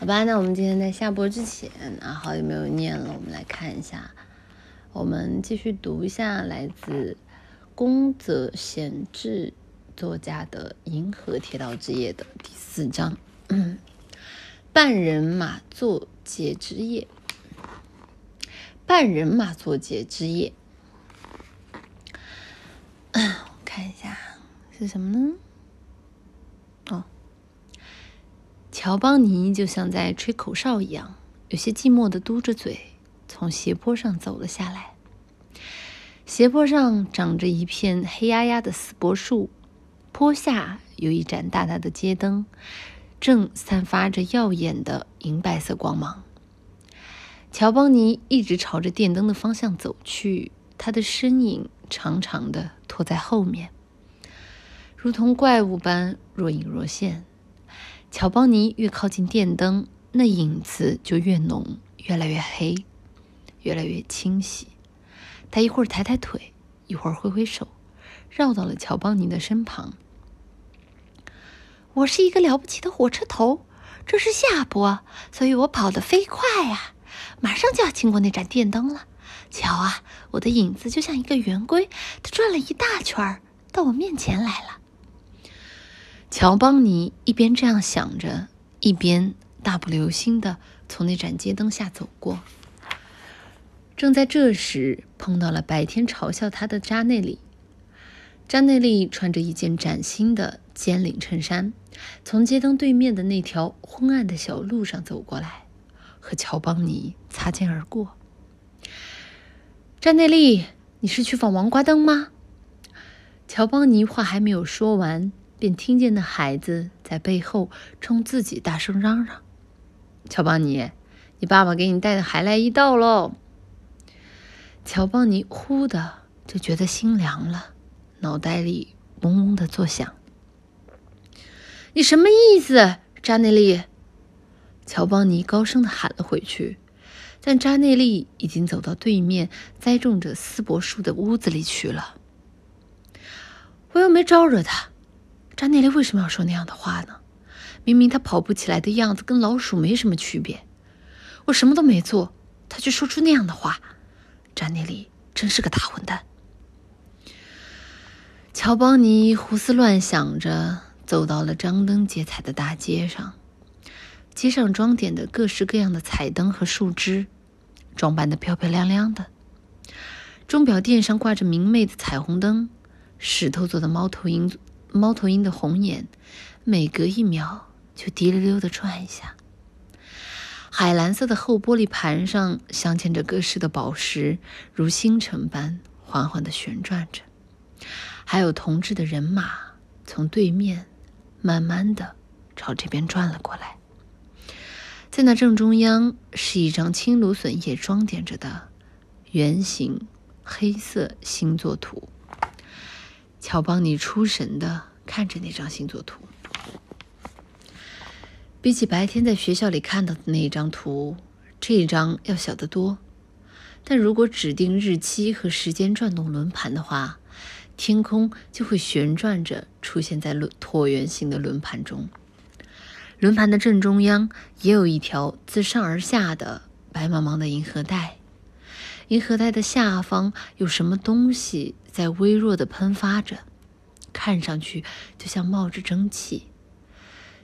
好吧，那我们今天在下播之前啊，好久没有念了，我们来看一下，我们继续读一下来自宫泽贤治作家的《银河铁道之夜》的第四章，半人马座节之夜，半人马座节之夜，我看一下是什么呢？乔邦尼就像在吹口哨一样，有些寂寞的嘟着嘴，从斜坡上走了下来。斜坡上长着一片黑压压的死柏树，坡下有一盏大大的街灯，正散发着耀眼的银白色光芒。乔邦尼一直朝着电灯的方向走去，他的身影长长的拖在后面，如同怪物般若隐若现。乔邦尼越靠近电灯，那影子就越浓，越来越黑，越来越清晰。他一会儿抬抬腿，一会儿挥挥手，绕到了乔邦尼的身旁。我是一个了不起的火车头，这是下坡，所以我跑得飞快呀！马上就要经过那盏电灯了。瞧啊，我的影子就像一个圆规，它转了一大圈儿，到我面前来了。乔邦尼一边这样想着，一边大步流星的从那盏街灯下走过。正在这时，碰到了白天嘲笑他的扎内利。扎内利穿着一件崭新的尖领衬衫，从街灯对面的那条昏暗的小路上走过来，和乔邦尼擦肩而过。扎内利，你是去访王瓜灯吗？乔邦尼话还没有说完。便听见那孩子在背后冲自己大声嚷嚷：“乔邦尼，你爸爸给你带的还来一道喽！”乔邦尼忽的就觉得心凉了，脑袋里嗡嗡的作响。“你什么意思，扎内利？”乔邦尼高声的喊了回去，但扎内利已经走到对面栽种着丝柏树的屋子里去了。我又没招惹他。扎内利为什么要说那样的话呢？明明他跑不起来的样子跟老鼠没什么区别。我什么都没做，他却说出那样的话。扎内利真是个大混蛋。乔邦尼胡思乱想着，走到了张灯结彩的大街上。街上装点的各式各样的彩灯和树枝，装扮的漂漂亮亮的。钟表店上挂着明媚的彩虹灯，石头做的猫头鹰。猫头鹰的红眼，每隔一秒就滴溜溜的转一下。海蓝色的厚玻璃盘上镶嵌着各式的宝石，如星辰般缓缓的旋转着。还有铜制的人马从对面慢慢的朝这边转了过来。在那正中央是一张青芦笋叶装点着的圆形黑色星座图。乔邦尼出神的看着那张星座图，比起白天在学校里看到的那一张图，这一张要小得多。但如果指定日期和时间转动轮盘的话，天空就会旋转着出现在轮椭圆形的轮盘中。轮盘的正中央也有一条自上而下的白茫茫的银河带。银河带的下方有什么东西在微弱的喷发着，看上去就像冒着蒸汽。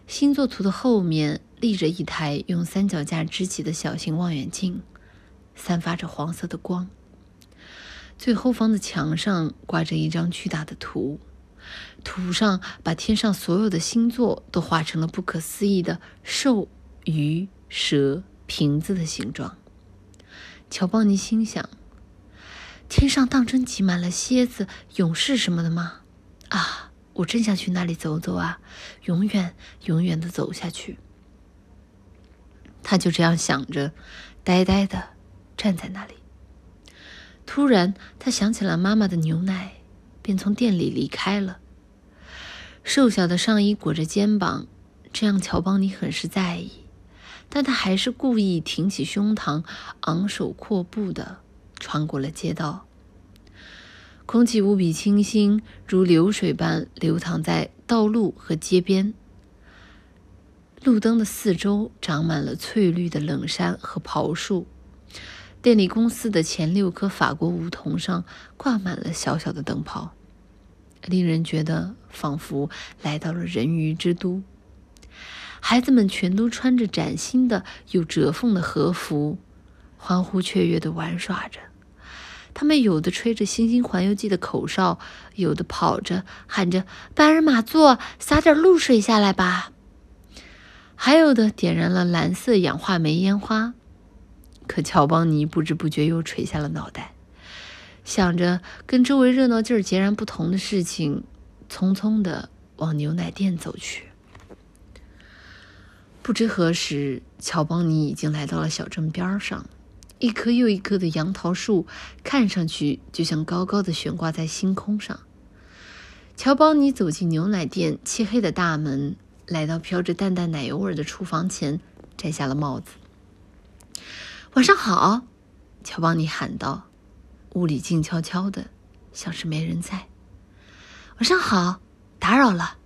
星座图的后面立着一台用三脚架支起的小型望远镜，散发着黄色的光。最后方的墙上挂着一张巨大的图，图上把天上所有的星座都画成了不可思议的兽、鱼、蛇、瓶子的形状。乔邦尼心想：“天上当真挤满了蝎子、勇士什么的吗？啊，我真想去那里走走啊！永远、永远的走下去。”他就这样想着，呆呆的站在那里。突然，他想起了妈妈的牛奶，便从店里离开了。瘦小的上衣裹着肩膀，这样乔邦尼很是在意。但他还是故意挺起胸膛，昂首阔步的穿过了街道。空气无比清新，如流水般流淌在道路和街边。路灯的四周长满了翠绿的冷杉和桃树。电力公司的前六棵法国梧桐上挂满了小小的灯泡，令人觉得仿佛来到了人鱼之都。孩子们全都穿着崭新的、有折缝的和服，欢呼雀跃地玩耍着。他们有的吹着《星星环游记》的口哨，有的跑着喊着“班人马座，洒点露水下来吧”，还有的点燃了蓝色氧化煤烟花。可乔邦尼不知不觉又垂下了脑袋，想着跟周围热闹劲儿截然不同的事情，匆匆地往牛奶店走去。不知何时，乔邦尼已经来到了小镇边上，一棵又一棵的杨桃树看上去就像高高的悬挂在星空上。乔邦尼走进牛奶店漆黑的大门，来到飘着淡淡奶油味的厨房前，摘下了帽子。晚上好，乔邦尼喊道。屋里静悄悄的，像是没人在。晚上好，打扰了。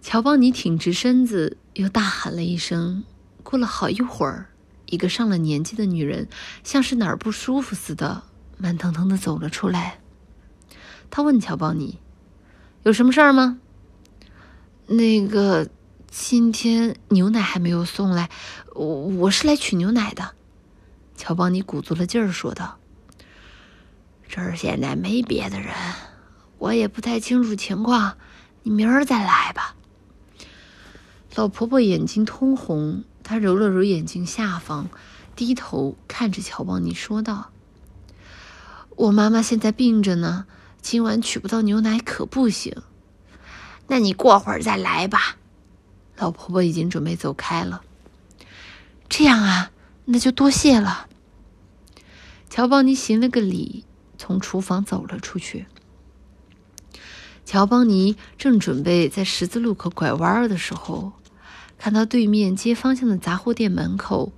乔邦尼挺直身子，又大喊了一声。过了好一会儿，一个上了年纪的女人，像是哪儿不舒服似的，慢腾腾的走了出来。他问乔邦尼：“有什么事儿吗？”那个。今天牛奶还没有送来，我我是来取牛奶的。乔邦尼鼓足了劲儿说道：“这儿现在没别的人，我也不太清楚情况，你明儿再来吧。”老婆婆眼睛通红，她揉了揉眼睛下方，低头看着乔邦尼说道：“我妈妈现在病着呢，今晚取不到牛奶可不行。那你过会儿再来吧。”老婆婆已经准备走开了。这样啊，那就多谢了。乔邦尼行了个礼，从厨房走了出去。乔邦尼正准备在十字路口拐弯的时候，看到对面街方向的杂货店门口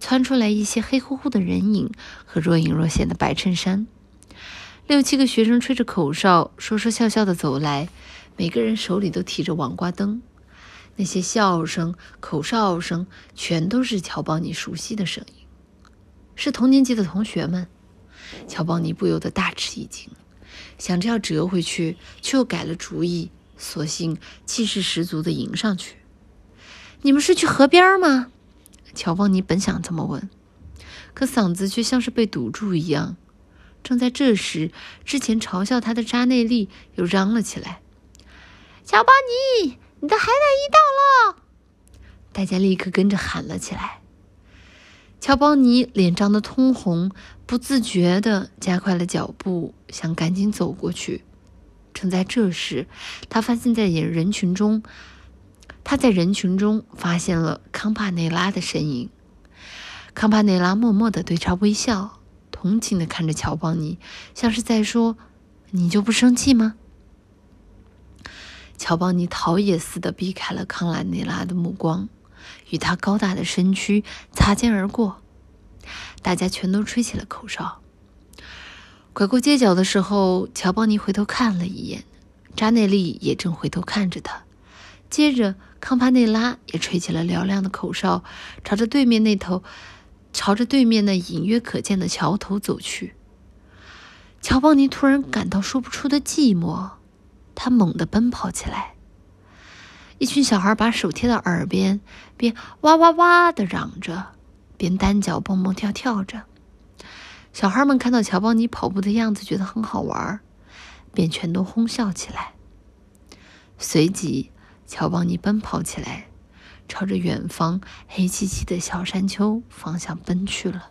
窜出来一些黑乎乎的人影和若隐若现的白衬衫。六七个学生吹着口哨，说说笑笑的走来，每个人手里都提着网瓜灯。那些笑声、口哨声，全都是乔邦尼熟悉的声音，是同年级的同学们。乔邦尼不由得大吃一惊，想着要折回去，却又改了主意，索性气势十足地迎上去。“你们是去河边吗？”乔邦尼本想这么问，可嗓子却像是被堵住一样。正在这时，之前嘲笑他的扎内利又嚷了起来：“乔邦尼！”你的海胆衣到了！大家立刻跟着喊了起来。乔邦尼脸涨得通红，不自觉地加快了脚步，想赶紧走过去。正在这时，他发现，在人群中，他在人群中发现了康帕内拉的身影。康帕内拉默默地对他微笑，同情地看着乔邦尼，像是在说：“你就不生气吗？”乔邦尼逃也似的避开了康兰内拉的目光，与他高大的身躯擦肩而过。大家全都吹起了口哨。拐过街角的时候，乔邦尼回头看了一眼，扎内利也正回头看着他。接着，康帕内拉也吹起了嘹亮的口哨，朝着对面那头，朝着对面那隐约可见的桥头走去。乔邦尼突然感到说不出的寂寞。他猛地奔跑起来，一群小孩把手贴到耳边，边哇哇哇的嚷着，边单脚蹦蹦跳跳着。小孩们看到乔邦尼跑步的样子，觉得很好玩，便全都哄笑起来。随即，乔邦尼奔跑起来，朝着远方黑漆漆的小山丘方向奔去了。